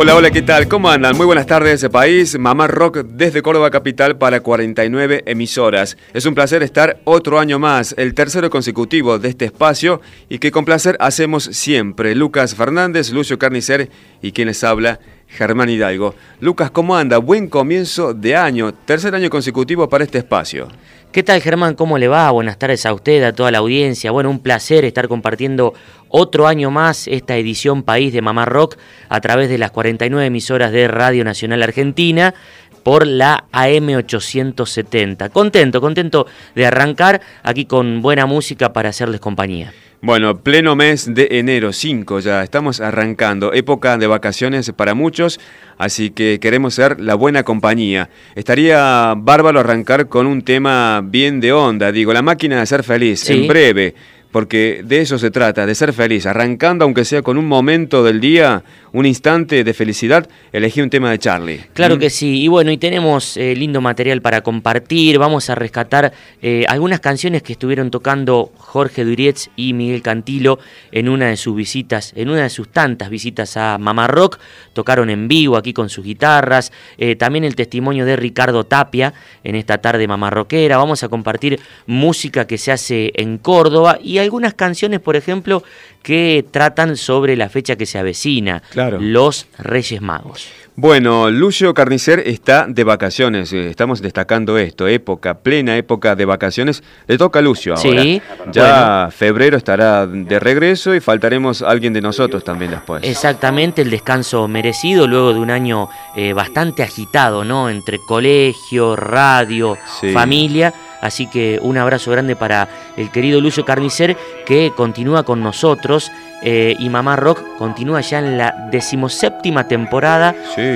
Hola, hola, ¿qué tal? ¿Cómo andan? Muy buenas tardes, país. Mamá Rock desde Córdoba Capital para 49 emisoras. Es un placer estar otro año más, el tercero consecutivo de este espacio y que con placer hacemos siempre. Lucas Fernández, Lucio Carnicer y quienes habla, Germán Hidalgo. Lucas, ¿cómo anda? Buen comienzo de año, tercer año consecutivo para este espacio. ¿Qué tal Germán? ¿Cómo le va? Buenas tardes a usted, a toda la audiencia. Bueno, un placer estar compartiendo otro año más esta edición País de Mamá Rock a través de las 49 emisoras de Radio Nacional Argentina por la AM870. Contento, contento de arrancar aquí con buena música para hacerles compañía. Bueno, pleno mes de enero 5 ya, estamos arrancando, época de vacaciones para muchos, así que queremos ser la buena compañía. Estaría bárbaro arrancar con un tema bien de onda, digo, la máquina de ser feliz, en breve porque de eso se trata, de ser feliz, arrancando aunque sea con un momento del día, un instante de felicidad, elegí un tema de Charlie. Claro ¿Mm? que sí, y bueno, y tenemos eh, lindo material para compartir, vamos a rescatar eh, algunas canciones que estuvieron tocando Jorge Durietz y Miguel Cantilo en una de sus visitas, en una de sus tantas visitas a Mamá Rock, tocaron en vivo aquí con sus guitarras, eh, también el testimonio de Ricardo Tapia en esta tarde Mamá Rockera, vamos a compartir música que se hace en Córdoba y algunas canciones, por ejemplo, que tratan sobre la fecha que se avecina, los Reyes Magos. Bueno, Lucio Carnicer está de vacaciones, eh, estamos destacando esto, época, plena época de vacaciones. Le toca a Lucio ahora. Sí, ya febrero estará de regreso y faltaremos alguien de nosotros también después. Exactamente, el descanso merecido luego de un año eh, bastante agitado, ¿no? Entre colegio, radio, familia. Así que un abrazo grande para el querido Lucio Carnicer que continúa con nosotros eh, y Mamá Rock continúa ya en la decimoséptima temporada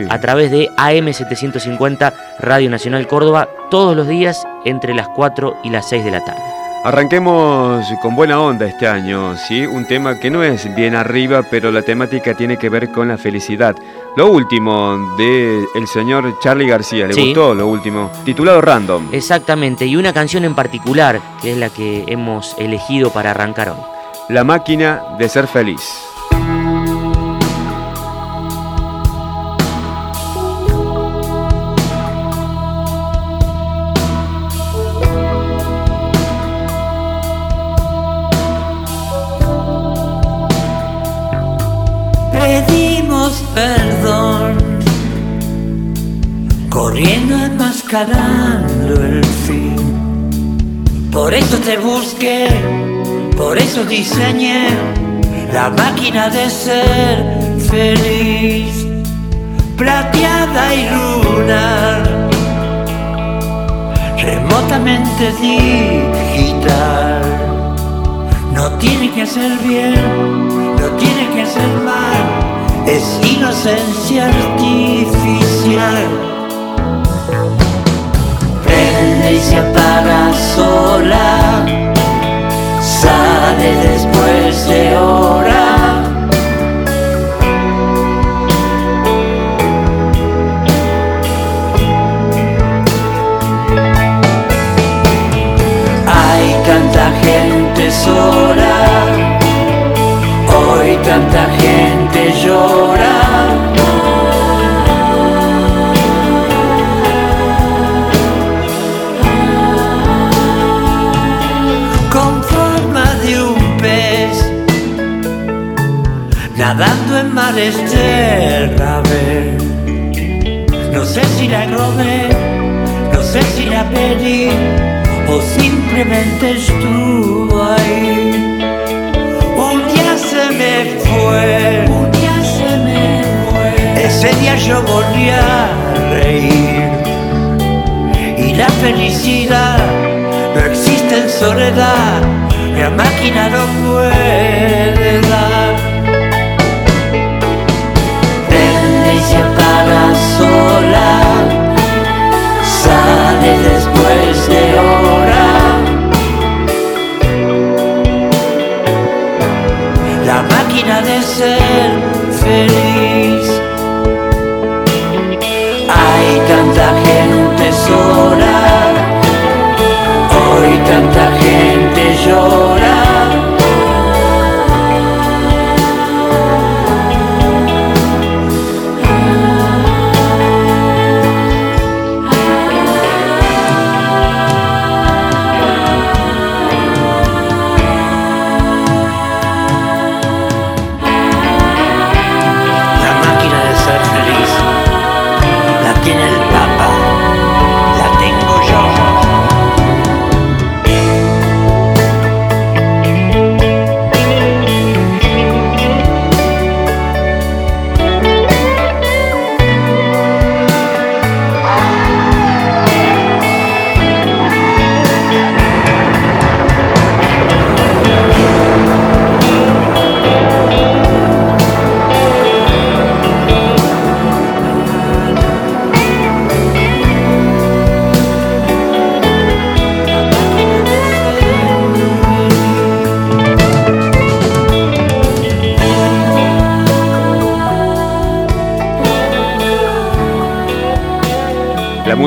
a través de AM750 Radio Nacional Córdoba todos los días entre las 4 y las 6 de la tarde. Arranquemos con buena onda este año, ¿sí? Un tema que no es bien arriba, pero la temática tiene que ver con la felicidad. Lo último de el señor Charlie García, ¿le gustó lo último? Titulado Random. Exactamente, y una canción en particular, que es la que hemos elegido para arrancar hoy. La máquina de ser feliz. Perdón, corriendo enmascarando el fin. Por eso te busqué, por eso diseñé la máquina de ser feliz, plateada y lunar, remotamente digital. No tiene que ser bien, no tiene que ser mal es inocencia artificial. Prende y se apaga sola, sale después de hora. Hay tanta gente sola, Con forma de un pez, nadando en mares de No sé si la grobé, no sé si la pedí o simplemente estuvo ahí. Un día se me fue. Ese día yo volví a reír y la felicidad no existe en soledad, la máquina no puede dar. Se apaga sola, sale después de hora. La máquina de ser tanta gente sola, hoy tanta gente llora.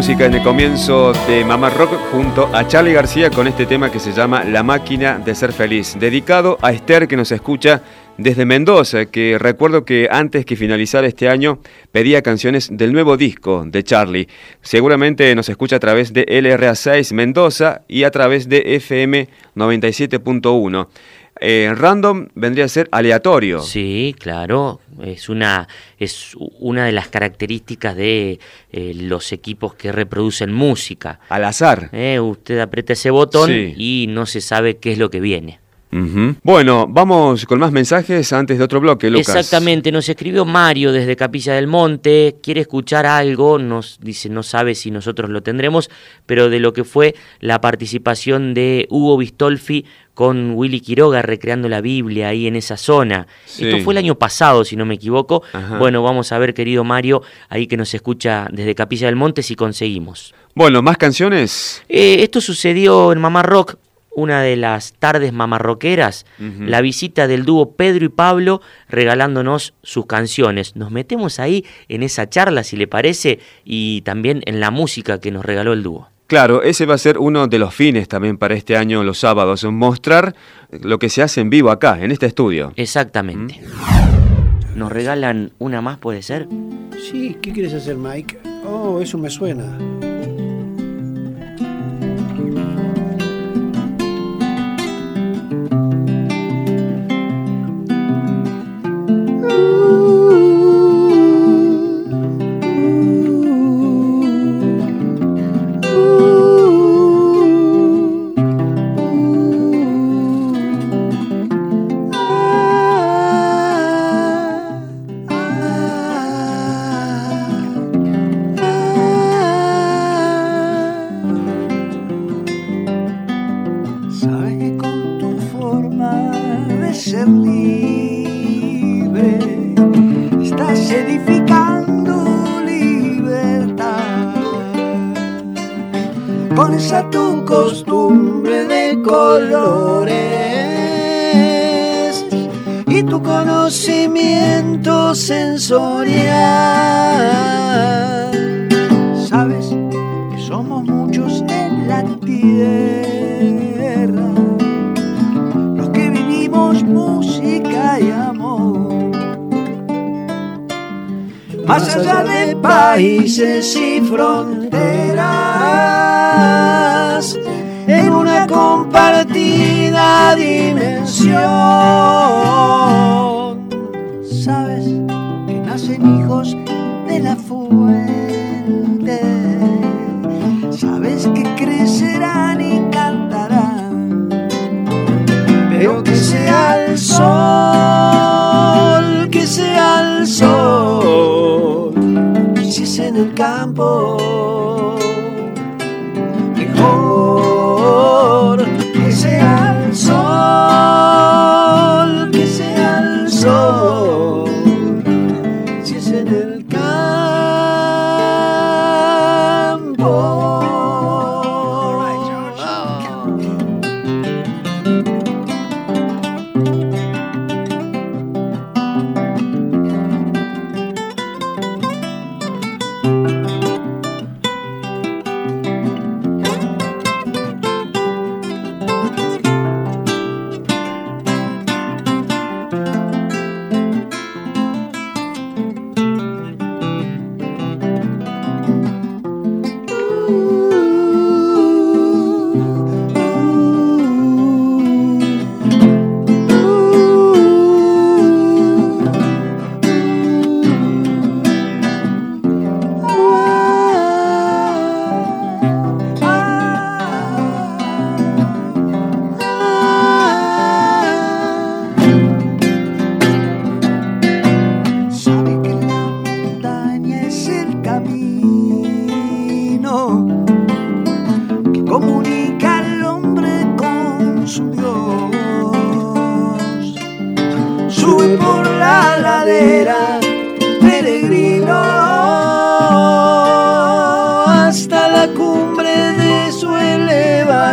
Música en el comienzo de Mamá Rock junto a Charlie García con este tema que se llama La máquina de ser feliz, dedicado a Esther que nos escucha desde Mendoza, que recuerdo que antes que finalizara este año pedía canciones del nuevo disco de Charlie. Seguramente nos escucha a través de LRA6 Mendoza y a través de FM 97.1. Eh, random vendría a ser aleatorio. Sí, claro, es una, es una de las características de eh, los equipos que reproducen música. Al azar. Eh, usted aprieta ese botón Sí. y no se sabe qué es lo que viene. Ujú. Bueno, vamos con más mensajes antes de otro bloque, Lucas. Exactamente, nos escribió Mario desde Capilla del Monte, quiere escuchar algo, nos dice, no sabe si nosotros lo tendremos, pero de lo que fue la participación de Hugo Bistolfi con Willy Quiroga recreando la Biblia ahí en esa zona. Sí. Esto fue el año pasado, si no me equivoco. Ajá. Bueno, vamos a ver, querido Mario, ahí que nos escucha desde Capilla del Monte, si conseguimos. Bueno, más canciones. Eh, esto sucedió en Mamá Rock, una de las tardes mamarroqueras, la visita del dúo Pedro y Pablo regalándonos sus canciones. Nos metemos ahí en esa charla, si le parece, y también en la música que nos regaló el dúo. Claro, ese va a ser uno de los fines también para este año, los sábados, mostrar lo que se hace en vivo acá, en este estudio. Exactamente. Nos regalan una más, puede ser. Sí, ¿qué quieres hacer, Mike? Oh, eso me suena.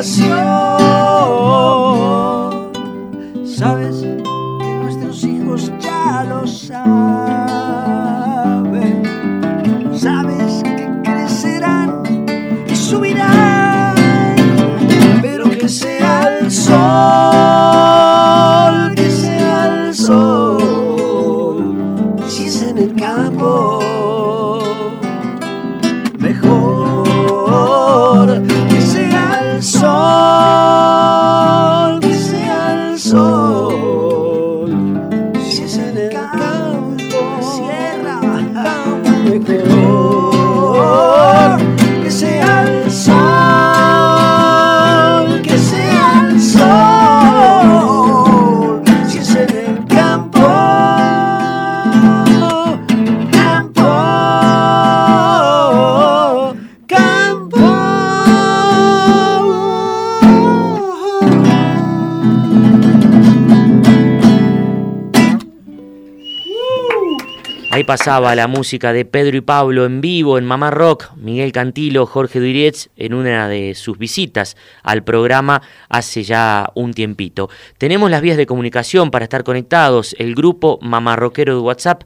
creación. Pasaba la música de Pedro y Pablo en vivo en Mamá Rock, Miguel Cantilo, Jorge Durietz en una de sus visitas al programa hace ya un tiempito. Tenemos las vías de comunicación para estar conectados, el grupo Mamá Rockero de WhatsApp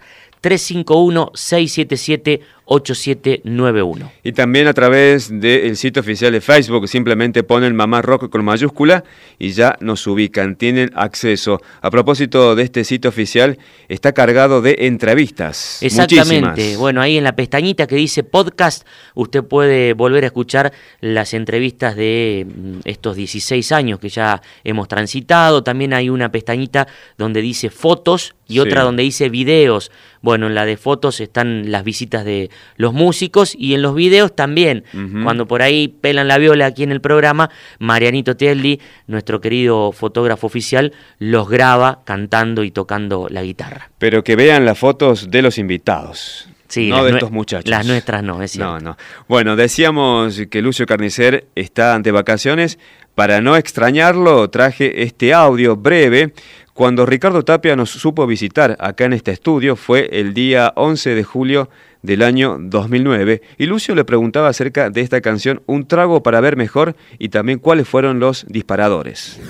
351-677-8791. Y también a través del sitio oficial de Facebook, simplemente ponen Mamá Rock con mayúscula y ya nos ubican, tienen acceso. A propósito de este sitio oficial, está cargado de entrevistas. Exactamente. muchísimas. Bueno, ahí en la pestañita que dice podcast, usted puede volver a escuchar las entrevistas de mm, estos 16 años que ya hemos transitado. También hay una pestañita donde dice fotos y otra donde dice videos. Bueno, en la de fotos están las visitas de los músicos y en los videos también. Cuando por ahí pelan la viola aquí en el programa, Marianito Telli, nuestro querido fotógrafo oficial, los graba cantando y tocando la guitarra. Pero que vean las fotos de los invitados. Sí, no de estos muchachos. las nuestras no, es cierto. No, no. Bueno, decíamos que Lucio Carnicer está ante vacaciones. Para no extrañarlo, traje este audio breve. Cuando Ricardo Tapia nos supo visitar acá en este estudio fue el día 11 de julio del año 2009 y Lucio le preguntaba acerca de esta canción Un trago para ver mejor y también cuáles fueron los disparadores.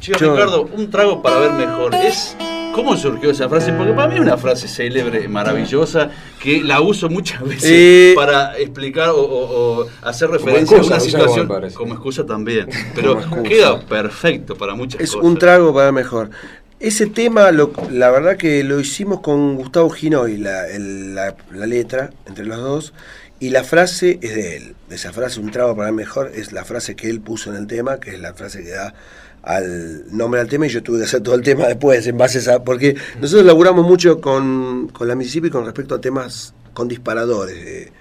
Chico Ricardo, un trago para ver mejor. Es ¿Cómo surgió esa frase? Porque para mí es una frase célebre, maravillosa, que la uso muchas veces Eh, para explicar o, o- o hacer referencia excusa, a una como situación. como excusa también. Pero excusa. queda perfecto para muchas Es cosas. un trago para mejor. Ese tema, lo- la verdad que lo hicimos con Gustavo Ginoy, la, el- la- la letra, entre los dos, y la frase es de él. Esa frase, un trago para mejor, es la frase que él puso en el tema, que es la frase que da al nombre al tema y yo tuve que hacer todo el tema después en base a esa, porque nosotros laburamos mucho con, con la Mississippi con respecto a temas con disparadores de,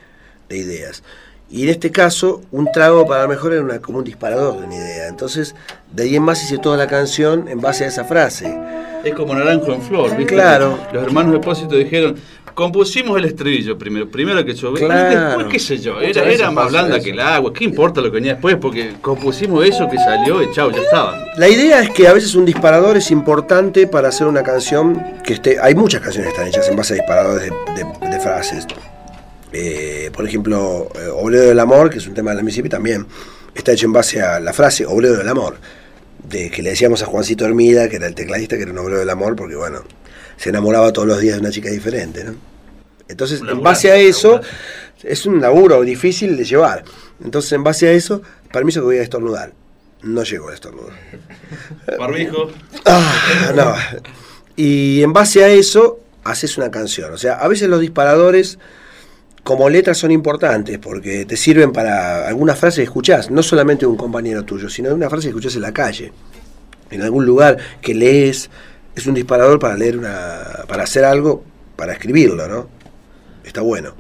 de ideas. Y en este caso, un trago para mejor era una, como un disparador de una idea. Entonces, de ahí en más hice toda la canción en base a esa frase. Es como naranjo en flor, ¿viste? Claro. Los hermanos de Depósito dijeron, compusimos el estribillo primero, primero que yo, Claro. después qué sé yo, era, era más blanda eso. que el agua, ¿qué importa lo que venía después? Porque compusimos eso que salió y chao, ya estaba. La idea es que a veces un disparador es importante para hacer una canción que esté. Hay muchas canciones que están hechas en base a disparadores de, de- de frases. Eh, por ejemplo, eh, Obrero del Amor, que es un tema de la Mississippi, también está hecho en base a la frase Obrero del Amor, de que le decíamos a Juancito Hermida, que era el tecladista, que era un obrero del amor, porque bueno, se enamoraba todos los días de una chica diferente, ¿no? Entonces, en base a eso, es un laburo difícil de llevar. Entonces, en base a eso, permiso que voy a estornudar. No llego a estornudar. Barbijo. Ah, no. Y en base a eso, haces una canción. O sea, a veces los disparadores, como letras, son importantes porque te sirven para alguna frase que escuchás, no solamente de un compañero tuyo, sino de una frase que escuchás en la calle, en algún lugar que lees. Es un disparador para leer una. para hacer algo, para escribirlo, ¿no? Está bueno.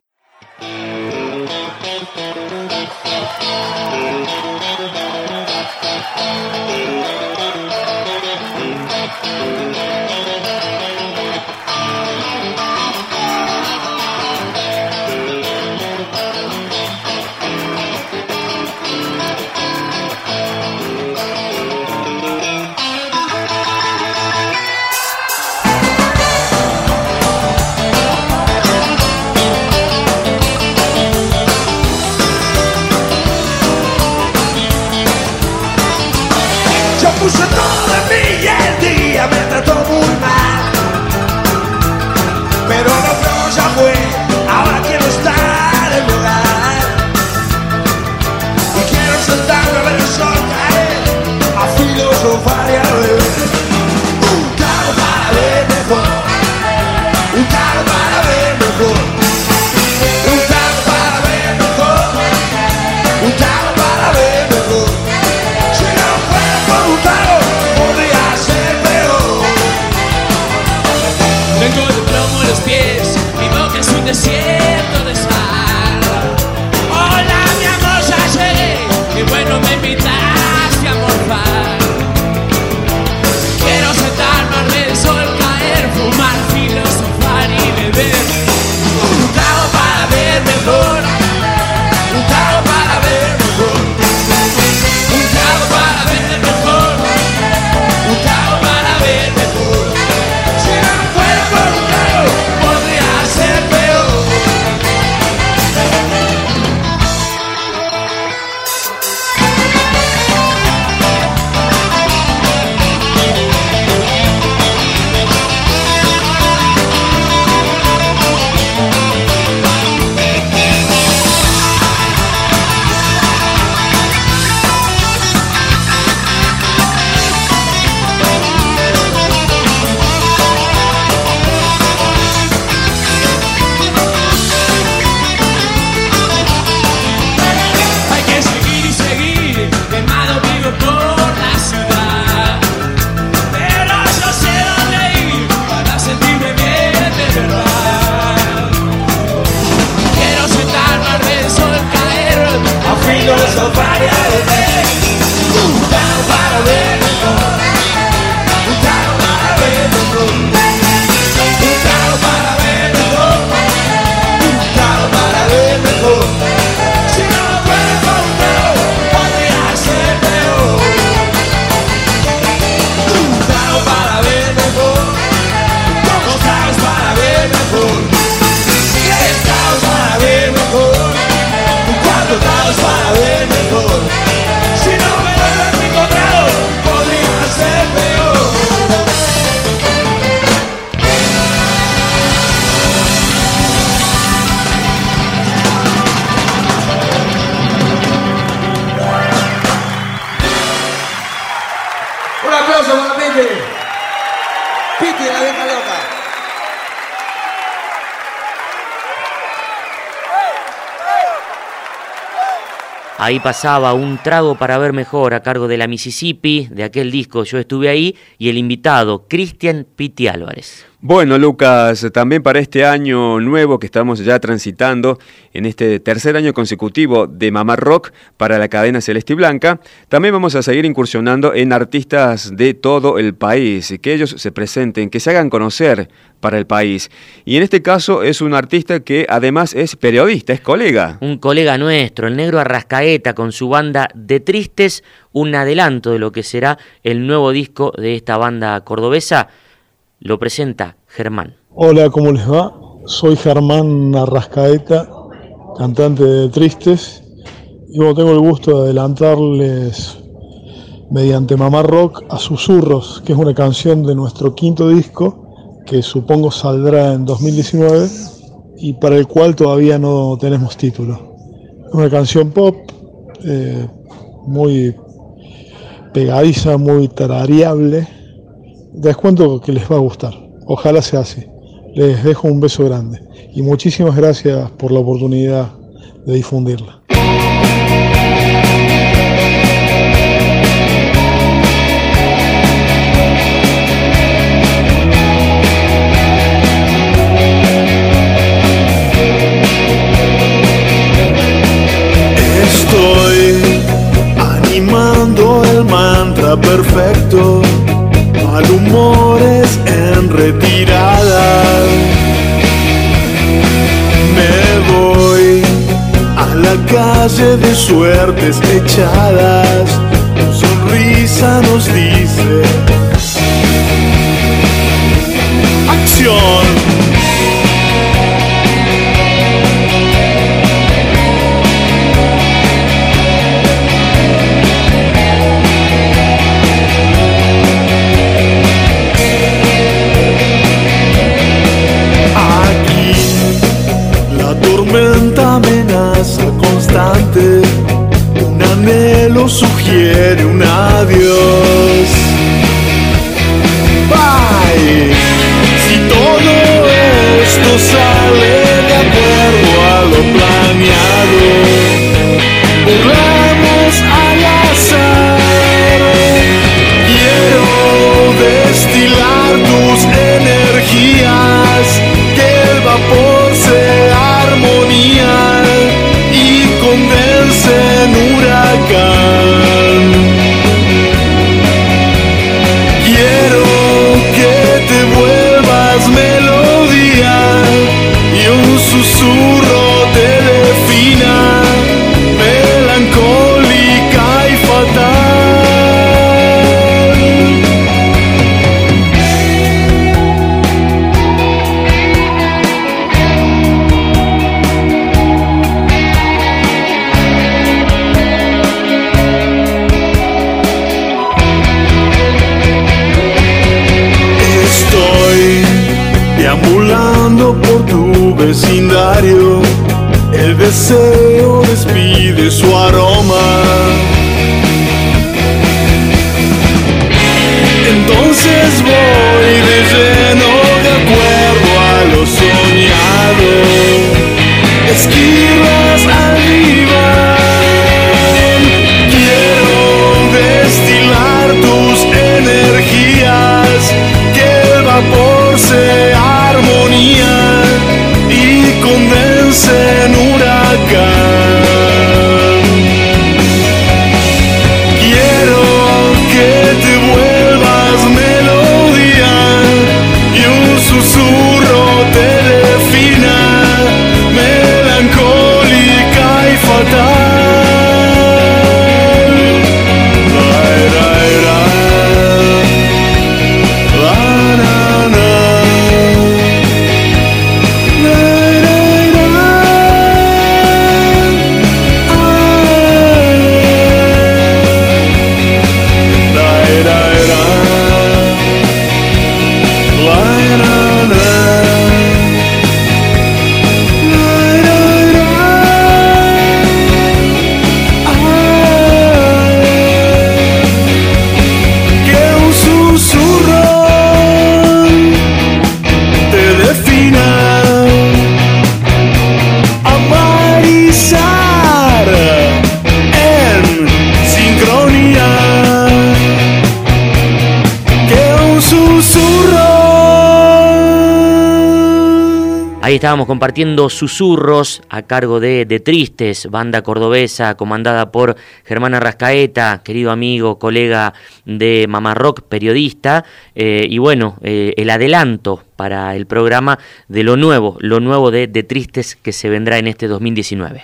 Ahí pasaba un trago para ver mejor a cargo de la Mississippi, de aquel disco Yo estuve ahí, y el invitado, Cristian Piti Álvarez. Bueno, Lucas, también para este año nuevo que estamos ya transitando, en este tercer año consecutivo de Mamá Rock para la cadena Celeste y Blanca, también vamos a seguir incursionando en artistas de todo el país, que ellos se presenten, que se hagan conocer para el país. Y en este caso es un artista que además es periodista, es colega. Un colega nuestro, el negro Arrascaeta, con su banda De Tristes, un adelanto de lo que será el nuevo disco de esta banda cordobesa. Lo presenta Germán. Hola, ¿cómo les va? Soy Germán Arrascaeta, cantante de Tristes. Y bueno, tengo el gusto de adelantarles mediante Mamá Rock a Susurros, que es una canción de nuestro quinto disco, que supongo saldrá en 2019 y para el cual todavía no tenemos título. Una canción pop, eh, muy pegadiza, muy tarareable. Les cuento que les va a gustar. Ojalá sea así. Les dejo un beso grande y muchísimas gracias por la oportunidad de difundirla. Estoy animando el mantra perfecto, malhumores en retirada. Me voy a la calle de suertes echadas, tu sonrisa nos dice estábamos compartiendo Susurros a cargo de, de Tristes, banda cordobesa comandada por Germán Arrascaeta, querido amigo, colega de Mamá Rock, periodista. eh, y bueno, eh, el adelanto para el programa de lo nuevo, lo nuevo de, de Tristes que se vendrá en este 2019.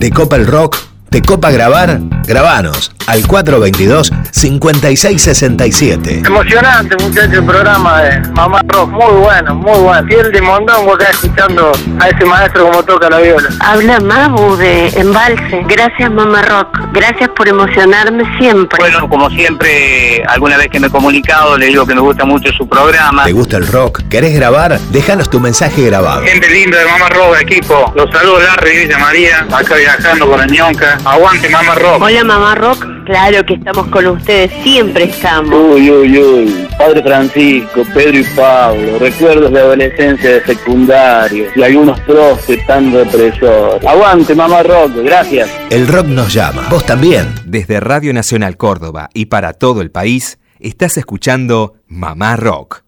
¿Te copa el rock? ¿Te copa grabar? Grabanos al 422-5667. Emocionante, muchachos, el programa de Mamá Rock. Muy bueno, muy bueno. Piel de mondongo acá escuchando a ese maestro como toca la viola. Habla Mabu de Embalse. Gracias, Mamá Rock. Gracias por emocionarme siempre. Bueno, como siempre, alguna vez que me he comunicado, le digo que me gusta mucho su programa. ¿Te gusta el rock? ¿Querés grabar? Déjanos tu mensaje grabado. Gente linda de Mamá Rock, equipo. Los saludos, Larry Villa María, acá viajando con la ñonca. Aguante, Mamá Rock. Hola, Mamá Rock. Claro que estamos con ustedes. Siempre estamos. Uy, uy, uy. Padre Francisco, Pedro y Pablo, recuerdos de adolescencia de secundario y algunos profes tan represores. Aguante, mamá rock, gracias. El rock nos llama. Vos también. Desde Radio Nacional Córdoba y para todo el país, estás escuchando Mamá Rock,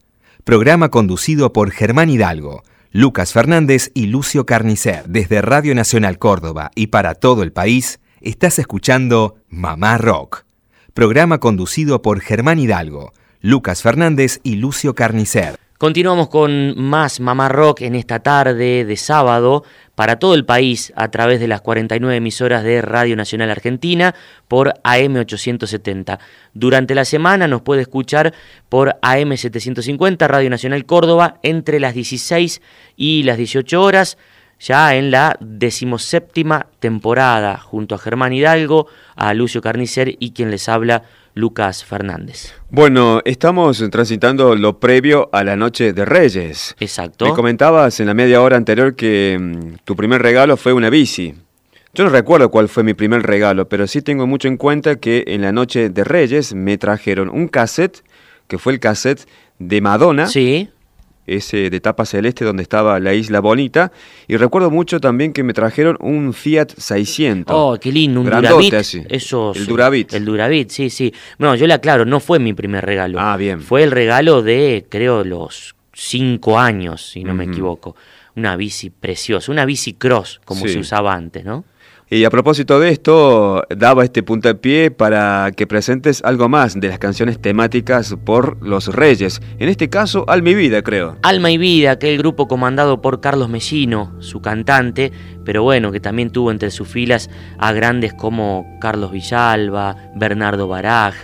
programa conducido por Germán Hidalgo, Lucas Fernández y Lucio Carnicer. Desde Radio Nacional Córdoba y para todo el país, estás escuchando Mamá Rock, programa conducido por Germán Hidalgo, Lucas Fernández y Lucio Carnicer. Continuamos con más Mamá Rock en esta tarde de sábado para todo el país a través de las 49 emisoras de Radio Nacional Argentina por AM870. Durante la semana nos puede escuchar por AM750 Radio Nacional Córdoba entre las 16 y las 18 horas ya en la decimoséptima temporada, junto a Germán Hidalgo, a Lucio Carnicer y quien les habla, Lucas Fernández. Bueno, estamos transitando lo previo a la noche de Reyes. Exacto. Me comentabas en la media hora anterior que mm, tu primer regalo fue una bici. Yo no recuerdo cuál fue mi primer regalo, pero sí tengo mucho en cuenta que en la noche de Reyes me trajeron un cassette, que fue el cassette de Madonna. Sí. Ese de tapa celeste donde estaba la isla bonita. Y recuerdo mucho también que me trajeron un Fiat 600. Oh, qué lindo, un Grandote Duravit. así. Eso, El sí, Duravit. El Duravit, sí, sí. No, yo le aclaro, no fue mi primer regalo. Ah, bien. Fue el regalo de, creo, los cinco años, si no me equivoco. Una bici preciosa, una bici cross, como Sí. se usaba antes, ¿no? Y a propósito de esto, daba este puntapié para que presentes algo más de las canciones temáticas por los Reyes. En este caso, Al Mi Vida, creo. Alma y Vida, aquel grupo comandado por Carlos Mellino, su cantante, pero bueno, que también tuvo entre sus filas a grandes como Carlos Villalba, Bernardo Baraj,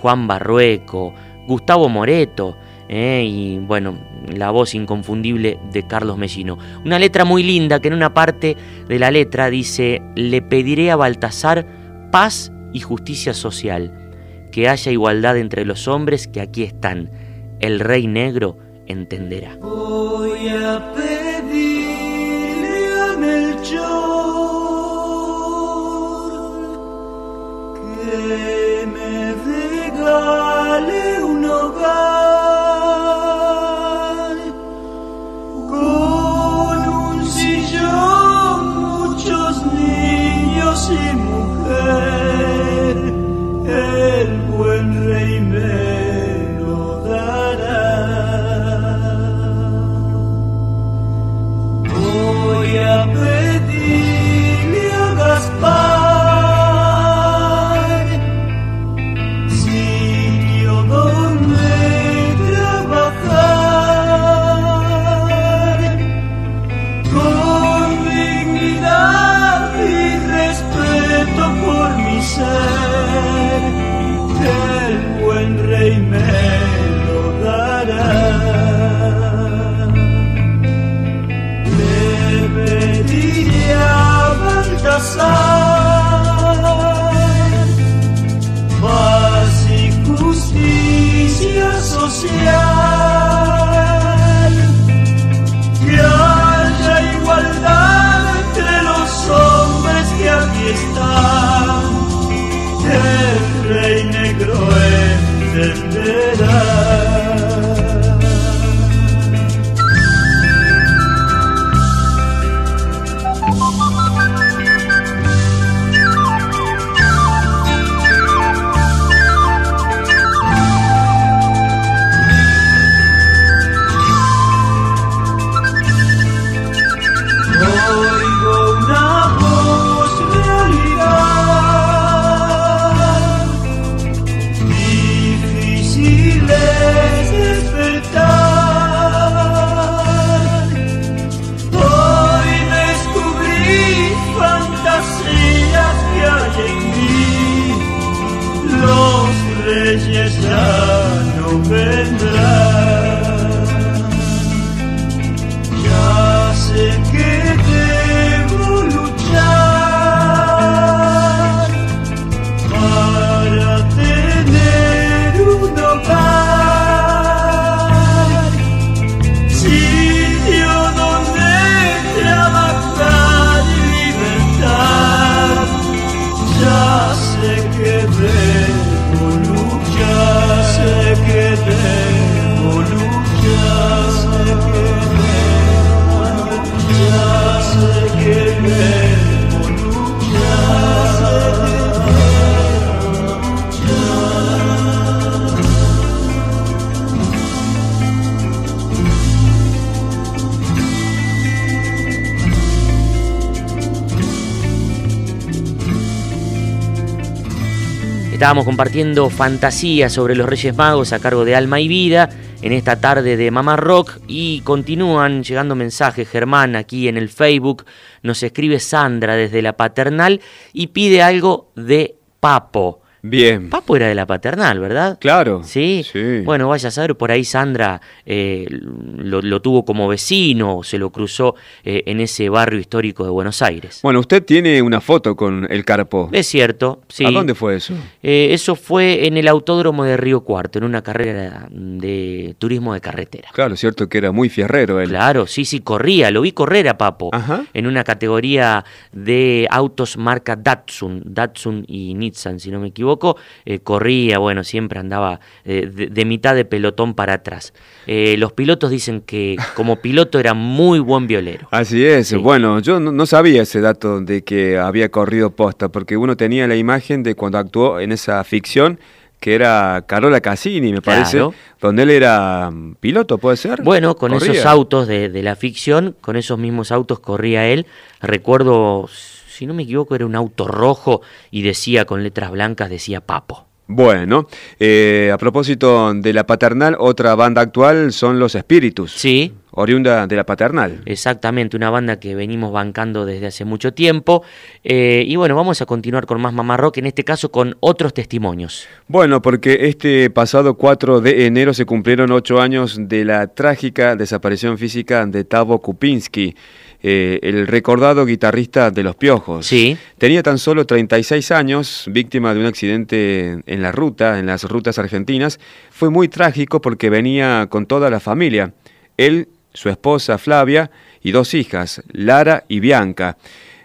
Juan Barrueco, Gustavo Moreto, eh, y bueno, la voz inconfundible de Carlos Mellino. Una letra muy linda que en una parte de la letra dice, le pediré a Baltasar paz y justicia social, que haya igualdad entre los hombres que aquí están. El rey negro entenderá. Voy a pedirle a Melchor que me regale un hogar reyes ya no vendrán. Estábamos compartiendo fantasías sobre los Reyes Magos a cargo de Alma y Vida en esta tarde de Mamá Rock y continúan llegando mensajes. Germán aquí en el Facebook nos escribe Sandra desde la paternal y pide algo de Papo. Bien. Papo era de la paternal, ¿verdad? Claro. Sí. Bueno, vaya a saber, por ahí Sandra eh, lo, lo tuvo como vecino, se lo cruzó eh, en ese barrio histórico de Buenos Aires. Bueno, usted tiene una foto con el Carpo. Es cierto, sí. ¿A dónde fue eso? Eh, eso fue en el autódromo de Río Cuarto, en una carrera de turismo de carretera. Claro, cierto que era muy fierrero él. Claro, sí, sí, corría, lo vi correr a Papo en una categoría de autos marca Datsun, Datsun y Nissan, si no me equivoco. Eh, corría, bueno, siempre andaba eh, de, de mitad de pelotón para atrás. Eh, los pilotos dicen que como piloto era muy buen violero. Así es, bueno, yo no, no sabía ese dato de que había corrido posta, porque uno tenía la imagen de cuando actuó en esa ficción que era Carola Cassini, me parece, Claro. donde él era mm, piloto, ¿puede ser? Bueno, con esos autos de, de la ficción, con esos mismos autos corría él. Recuerdo, si no me equivoco, era un auto rojo y decía con letras blancas, decía Papo. Bueno, eh, a propósito de la paternal, otra banda actual son Los Espíritus. Sí. Oriunda de la paternal. Exactamente, una banda que venimos bancando desde hace mucho tiempo. Eh, y bueno, vamos a continuar con más Mamá Rock, en este caso con otros testimonios. Bueno, porque este pasado 4 de enero se cumplieron ocho años de la trágica desaparición física de Tavo Kupinski, eh, el recordado guitarrista de Los Piojos. Sí. Tenía tan solo 36 años, víctima de un accidente en la ruta, en las rutas argentinas. Fue muy trágico porque venía con toda la familia. Él, su esposa Flavia y dos hijas, Lara y Bianca.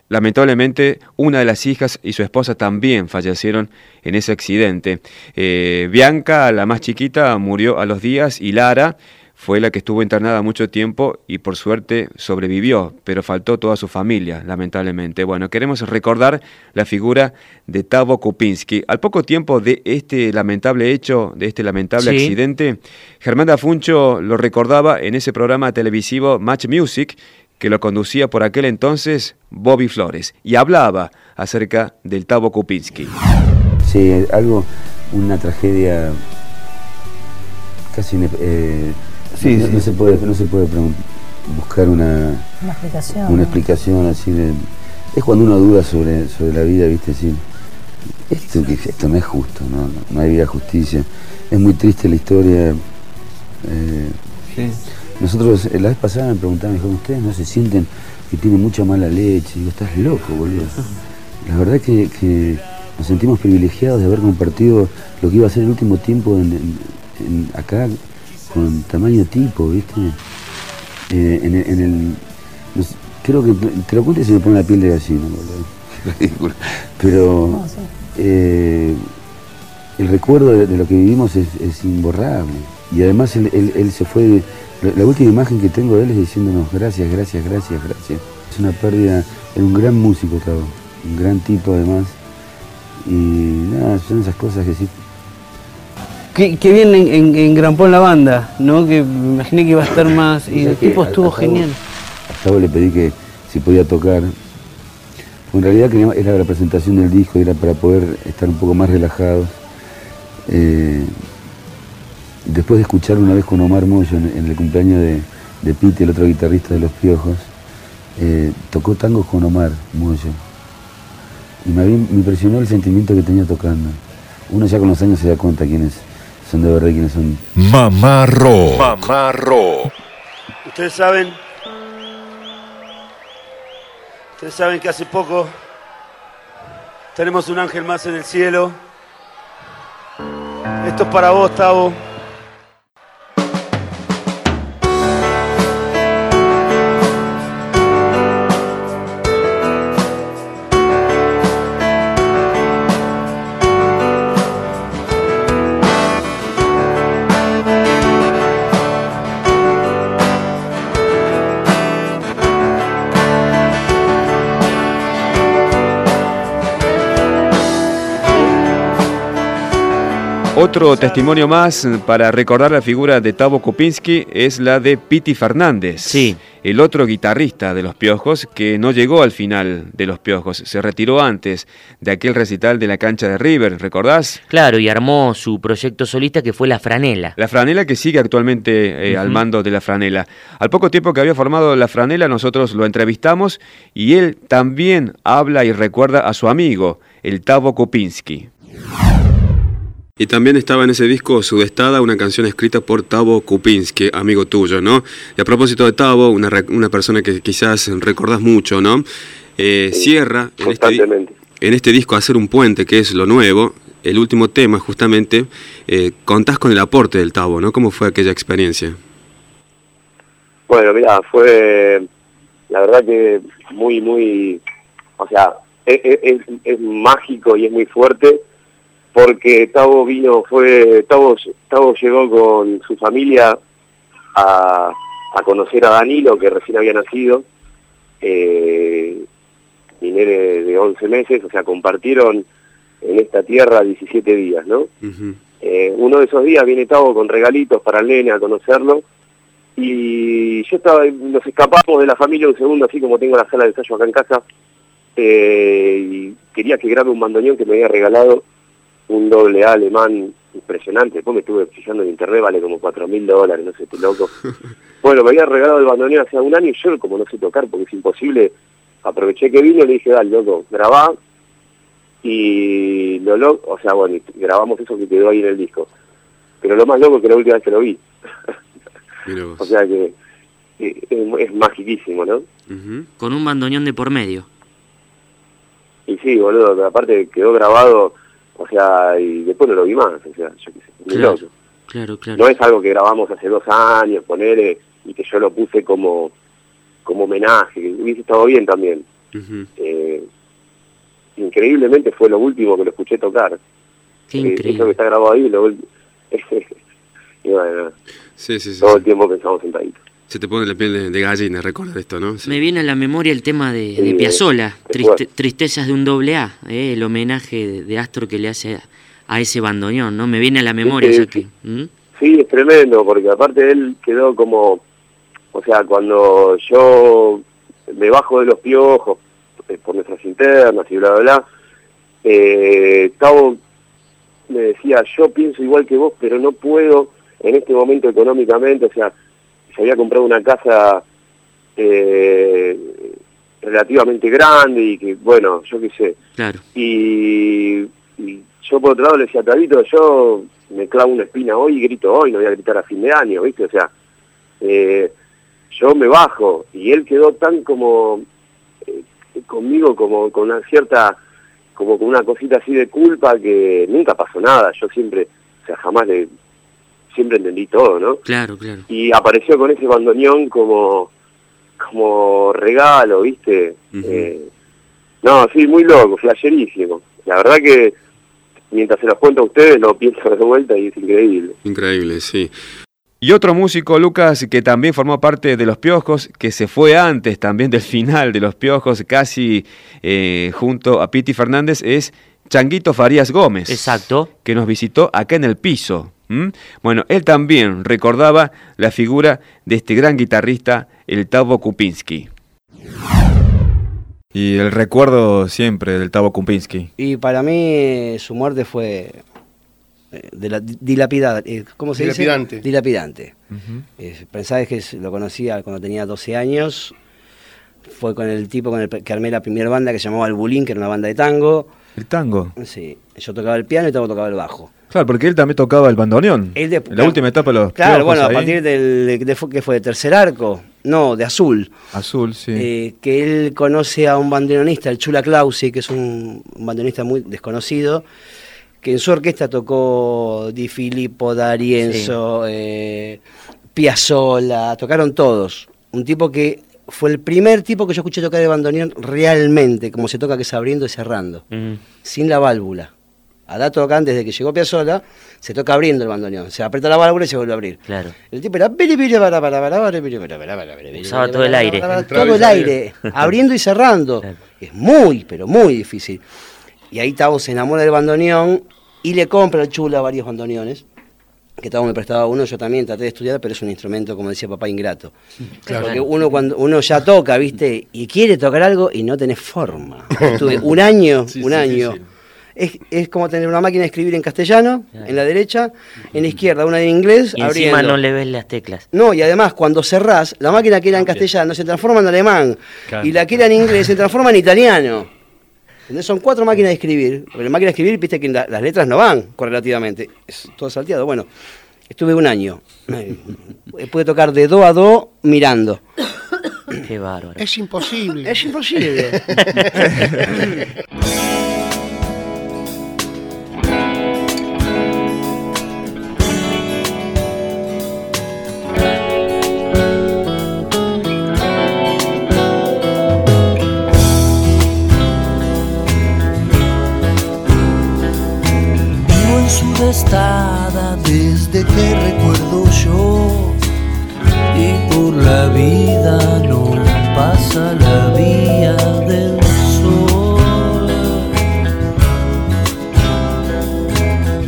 Lamentablemente, una de las hijas y su esposa también fallecieron en ese accidente. Eh, Bianca, la más chiquita, murió a los días y Lara fue la que estuvo internada mucho tiempo y por suerte sobrevivió, pero faltó toda su familia, lamentablemente. Bueno, queremos recordar la figura de Tavo Kupinski. Al poco tiempo de este lamentable hecho, de este lamentable Sí. accidente, Germán Dafuncho lo recordaba en ese programa televisivo Match Music, que lo conducía por aquel entonces Bobby Flores, y hablaba acerca del Tavo Kupinski. Sí, algo, una tragedia casi eh, Sí, no, sí. no se puede no se puede pregun- buscar una Una explicación. una ¿no? explicación así de es cuando uno duda sobre, sobre la vida viste decir esto que esto no es justo no, no, no hay vida justicia es muy triste la historia eh, Sí. nosotros eh, la vez pasada me preguntaban me dijeron ustedes no se sienten que tienen mucha mala leche y digo estás loco boludo la verdad que, que nos sentimos privilegiados de haber compartido lo que iba a ser el último tiempo en, en- en- acá con tamaño tipo, ¿viste? Eh, en, el- en el. no sé, creo que te lo cuento y se me pone la piel de gallina, boludo. Ridículo. Pero eh, el recuerdo de, de lo que vivimos es, es imborrable. Y además él, él- él se fue. La, la última imagen que tengo de él es diciéndonos gracias, gracias, gracias, gracias. Es una pérdida. Era un gran músico, Tavo. Un gran tipo además. Y nada, son esas cosas que sí. Qué, qué bien en, en, engrampó la banda, ¿no? Que me imaginé que iba a estar más. Y el tipo estuvo genial. A Tavo le pedí que si podía tocar. En realidad queríamos- era la presentación del disco, era para poder estar un poco más relajados. Eh, después de escuchar una vez con Omar Moyo en, en el cumpleaños de, de Pete, el otro guitarrista de Los Piojos, eh, tocó tangos con Omar Moyo. Y me, había- me impresionó el sentimiento que tenía tocando. Uno ya con los años se da cuenta quiénes son de verdad y quiénes son. Mamá Rock. Mamá Rock. Ustedes saben, ustedes saben que hace poco tenemos un ángel más en el cielo. Esto es para vos, Tavo. Otro testimonio más para recordar la figura de Tavo Kupinski es la de Piti Fernández. Sí. El otro guitarrista de Los Piojos que no llegó al final de Los Piojos, se retiró antes de aquel recital de la cancha de River, ¿recordás? Claro, y armó su proyecto solista que fue La Franela. La Franela que sigue actualmente eh, al mando de La Franela. Al poco tiempo que había formado La Franela, nosotros lo entrevistamos y él también habla y recuerda a su amigo, el Tavo Kupinski. Y también estaba en ese disco Sudestada, una canción escrita por Tavo Kupinski, amigo tuyo, ¿no? Y a propósito de Tavo, una, una persona que quizás recordás mucho, ¿no? Eh, cierra en este, en este disco Hacer un Puente, que es lo nuevo, el último tema justamente, eh, contás con el aporte del Tavo, ¿no? ¿Cómo fue aquella experiencia? Bueno, mira, fue la verdad que muy, muy, o sea, es, es- es mágico y es muy fuerte porque Tavo vino, fue, Tavo, Tavo llegó con su familia a, a conocer a Danilo, que recién había nacido, eh, nene de 11 meses, o sea, compartieron en esta tierra 17 días, ¿no? Eh, uno de esos días viene Tavo con regalitos para el nene a conocerlo. Y yo estaba, nos escapamos de la familia un segundo, así como tengo la sala de ensayo acá en casa, eh, y quería que grabe un bandoneón que me había regalado un doble A alemán impresionante, después me estuve fijando en internet, vale como cuatro mil dólares, no sé, estoy loco. Bueno, me había regalado el bandoneón hace un año y yo como no sé tocar porque es imposible, aproveché que vino y le dije, dale, loco, grabá, y lo loco, o sea, bueno, y grabamos eso que quedó ahí en el disco. Pero lo más loco es que la última vez que lo vi. o sea que eh, es, es magiquísimo, ¿no? Con un bandoneón de por medio. Y sí, boludo, aparte quedó grabado, o sea, y después no lo vi más, o sea, yo qué sé, muy Claro, loco. claro, claro. No es algo que grabamos hace dos años, poner y que yo lo puse como como homenaje, que hubiese estado bien también. Eh, increíblemente fue lo último que lo escuché tocar. Qué Eh, increíble. Eso que está grabado ahí, lo y bueno, Sí, sí, sí. todo el tiempo pensamos sentaditos. Se te pone la piel de, de gallina recordar esto, ¿no? Sí. Me viene a la memoria el tema de, de Piazzolla, Triste-. Tristezas de un doble A, eh, el homenaje de, de Astor que le hace a, a ese bandoneón, ¿no? Me viene a la memoria, Sí, ya que... ¿Mm? Sí, es tremendo, porque aparte él quedó como, o sea, cuando yo me bajo de los piojos eh, por nuestras internas y bla, bla, bla, eh, Tavo me decía, yo pienso igual que vos, pero no puedo en este momento económicamente, o sea, se había comprado una casa eh, relativamente grande y que, bueno, yo qué sé, Claro. y, y yo por otro lado le decía, Tadito, yo me clavo una espina hoy y grito hoy, no voy a gritar a fin de año, ¿viste? O sea, eh, yo me bajo y él quedó tan como eh, conmigo como con una cierta, como con una cosita así de culpa que nunca pasó nada, yo siempre, o sea, jamás le, siempre entendí todo, ¿no? Claro, claro. y apareció con ese bandoneón como como regalo, ¿viste? Eh, no, sí, muy loco, flasherísimo. La verdad que mientras se los cuento a ustedes lo pienso de vuelta y es increíble. Increíble, sí. Y otro músico, Lucas, que también formó parte de Los Piojos, que se fue antes también del final de Los Piojos, casi eh, junto a Piti Fernández, es Changuito Farías Gómez. Exacto. Que nos visitó acá en el piso. ¿M? Bueno, él también recordaba la figura de este gran guitarrista, el Tavo Kupinski. Y el recuerdo siempre del Tavo Kupinski. Y para mí su muerte fue eh, de la, dilapidada, eh, ¿cómo se Dilapidante. dice? Dilapidante. Eh, pensaba que lo conocía cuando tenía 12 años. Fue con el tipo con el que armé la primera banda que se llamaba El Bulín, que era una banda de tango. El tango. Sí, yo tocaba el piano y Tavo tocaba el bajo. Claro, porque él también tocaba el bandoneón. Él de- en la última etapa de los Claro, bueno, a partir del de, fue- que fue de tercer arco, no, de azul. Azul, sí. Eh, que él conoce a un bandoneonista, el Chula Clausi, que es un, un bandoneonista muy desconocido, que en su orquesta tocó Di Filippo, D'Arienzo, eh, Piazzolla, tocaron todos. Un tipo que fue el primer tipo que yo escuché tocar el bandoneón realmente, como se toca que es abriendo y cerrando, sin la válvula. A dato tocan desde que llegó Piazzolla, se toca abriendo el bandoneón. Se aprieta la válvula y se vuelve a abrir. Claro. El tipo era Usaba todo el aire. Todo el aire, abriendo y cerrando. Es muy, pero muy difícil. Y ahí Tavo se enamora del bandoneón y le compra al Chula varios bandoneones. Que Tavo me prestaba uno, yo también traté de estudiar, pero es un instrumento, como decía papá, ingrato. Claro. Porque uno cuando uno ya toca, ¿viste? Y quiere tocar algo y no tenés forma. Estuve un año, Sí, un sí, año. Es, es como tener una máquina de escribir en castellano, en la derecha, en la izquierda una en inglés, Y abriendo. encima no le ves las teclas. No, y además cuando cerrás, la máquina que era en castellano se transforma en alemán. Claro. Y la que era en inglés se transforma en italiano. ¿Entendés? Son cuatro máquinas de escribir. Porque la máquina de escribir, viste que la- las letras no van correlativamente. Es todo salteado. Bueno, estuve un año. Pude tocar de do a do mirando. Qué bárbaro. Es imposible. Es imposible. desde que recuerdo yo y por la vida no pasa la vía del sol.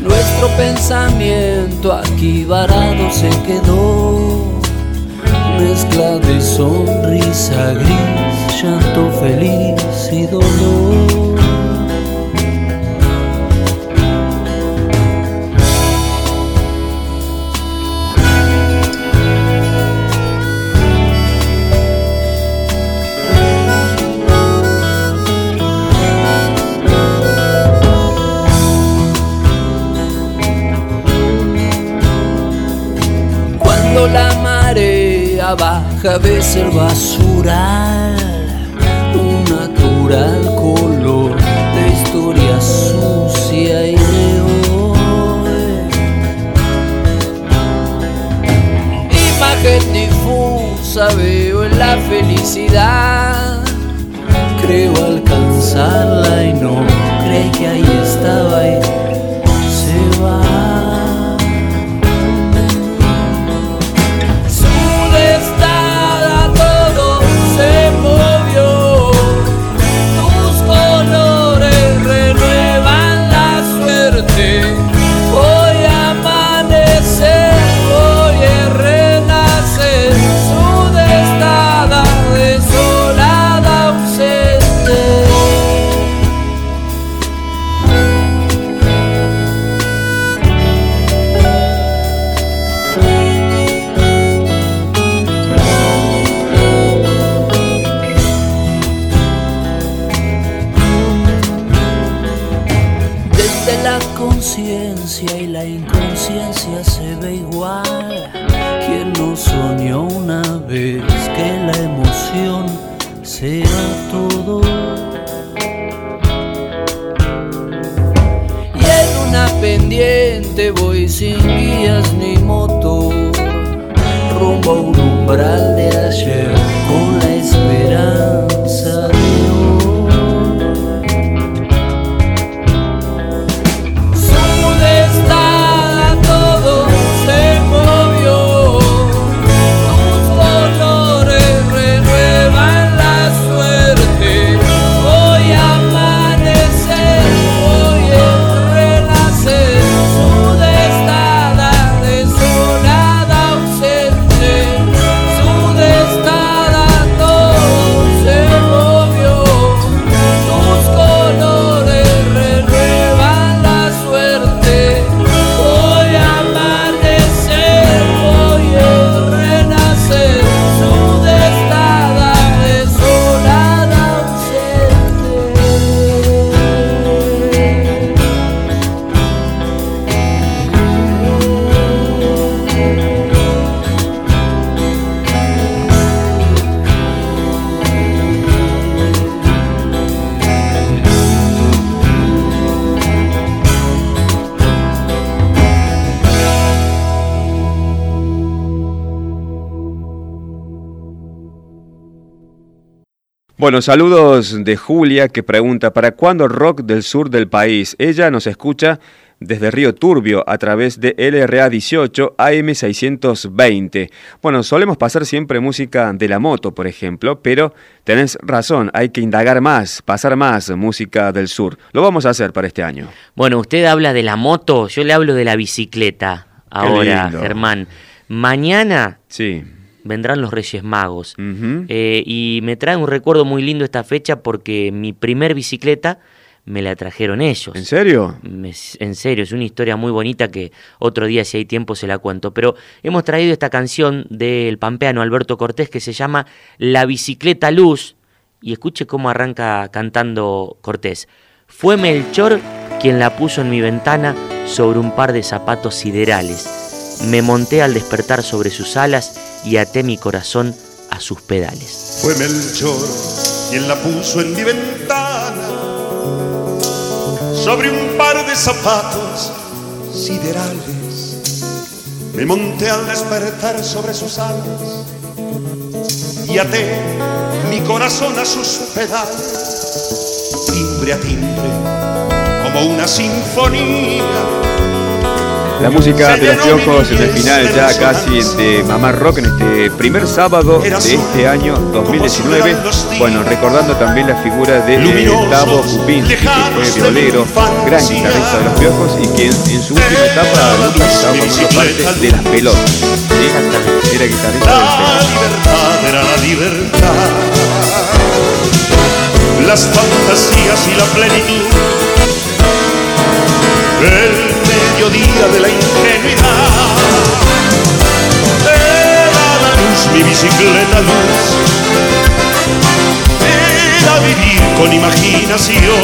Nuestro pensamiento aquí varado se quedó, mezcla de sonrisa gris, llanto feliz y dolor. Baja ves el basural, un natural color de historia sucia y de hoy. Imagen difusa veo en la felicidad, creo alcanzarla y no creí que ahí estaba Bueno, saludos de Julia que pregunta, ¿para cuándo rock del sur del país? Ella nos escucha desde Río Turbio a través de LRA 18 AM 620. Bueno, solemos pasar siempre música de la moto, por ejemplo, pero tenés razón, hay que indagar más, pasar más música del sur. Lo vamos a hacer para este año. Bueno, usted habla de la moto, yo le hablo de la bicicleta ahora. Germán. Mañana Sí. Vendrán los Reyes Magos. Eh, y me trae un recuerdo muy lindo esta fecha porque mi primer bicicleta me la trajeron ellos. ¿En serio? Me- en serio, es una historia muy bonita que otro día si hay tiempo se la cuento. Pero hemos traído esta canción del pampeano Alberto Cortés que se llama La bicicleta luz. Y escuche cómo arranca cantando Cortés. Fue Melchor quien la puso en mi ventana sobre un par de zapatos siderales. Me monté al despertar sobre sus alas y até mi corazón a sus pedales. Fue Melchor quien la puso en mi ventana sobre un par de zapatos siderales. Me monté al despertar sobre sus alas y até mi corazón a sus pedales, timbre a timbre, como una sinfonía. La música de los piojos en el final ya casi de Mamá Rock en este primer sábado de este año 2019. Bueno, recordando también la figura de eh, Tavo Kupinski, que fue violero, gran guitarrista de los piojos y quien en su última etapa Lucas estaba formando parte de las pelotas. ¿sí? Era guitarrista del La libertad era la libertad. Las fantasías y la plenitud. El mediodía de la ingenuidad. Era la luz, mi bicicleta luz. Era vivir con imaginación.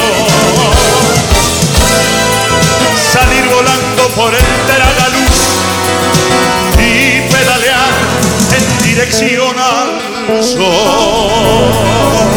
Salir volando por el Teragaluz y pedalear en dirección al sol.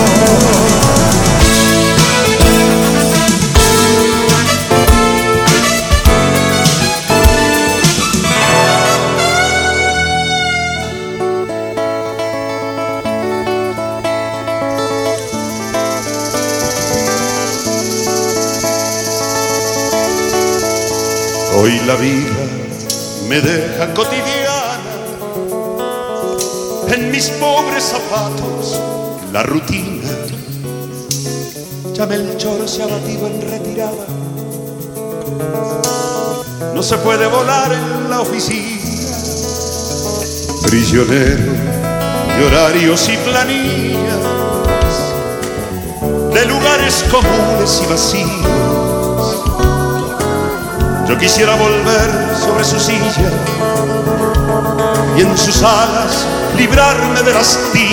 Hoy la vida me deja cotidiana en mis pobres zapatos la rutina. Ya Melchor se ha batido en retirada. No se puede volar en la oficina. Prisionero de horarios y planillas, de lugares comunes y vacíos. Yo quisiera volver sobre su silla y en sus alas librarme del hastío.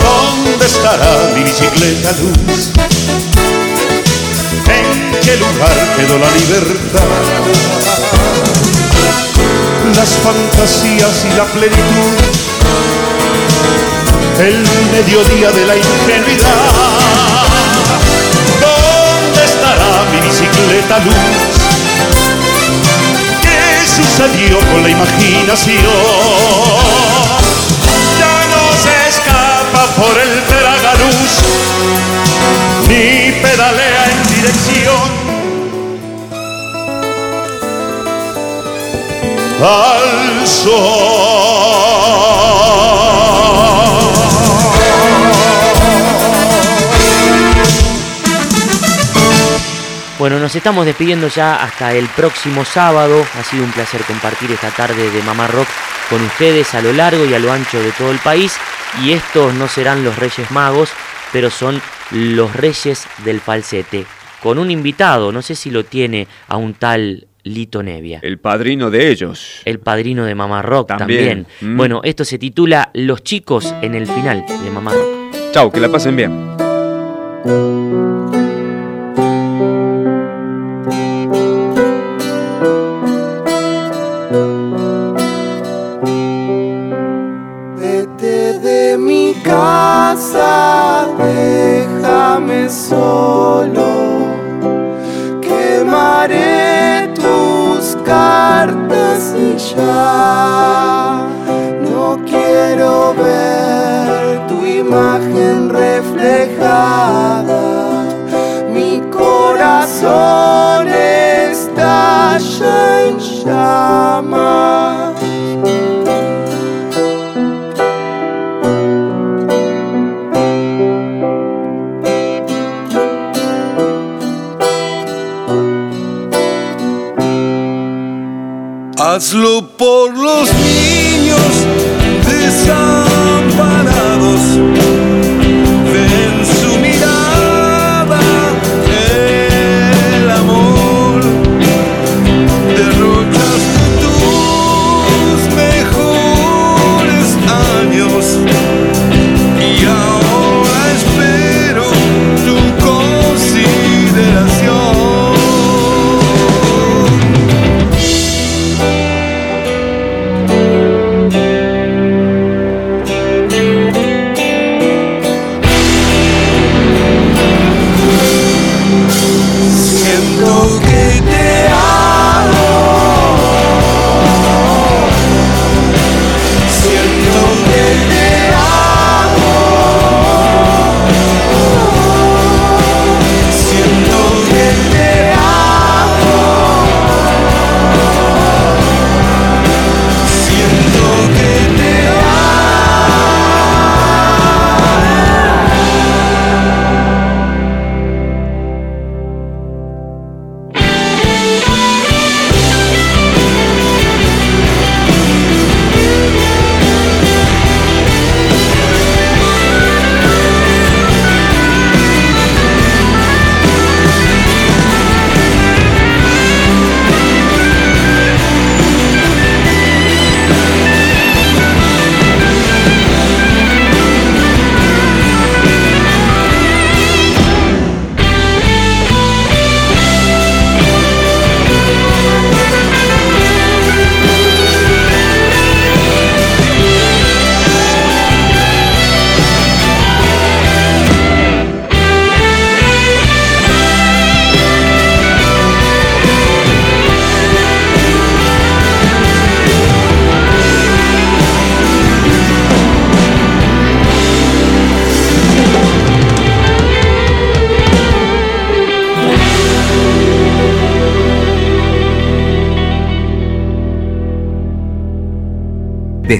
¿Dónde estará mi bicicleta luz? ¿En qué lugar quedó la libertad? Las fantasías y la plenitud, el mediodía de la ingenuidad. ¿Dónde estará mi bicicleta luz? ¿Qué sucedió con la imaginación? Ya no se escapa por el Teragaluz, ni pedalea en dirección al Bueno, nos estamos despidiendo ya hasta el próximo sábado. Ha sido un placer compartir esta tarde de Mamá Rock con ustedes a lo largo y a lo ancho de todo el país. Y estos no serán los Reyes Magos, pero son los Reyes del Falsete. Con un invitado, no sé si lo tiene a un tal Lito Nevia. El padrino de ellos. El padrino de Mamá Rock también. También. Mm. Bueno, esto se titula Los chicos en el final de Mamá Rock. Chau, que la pasen bien. shine.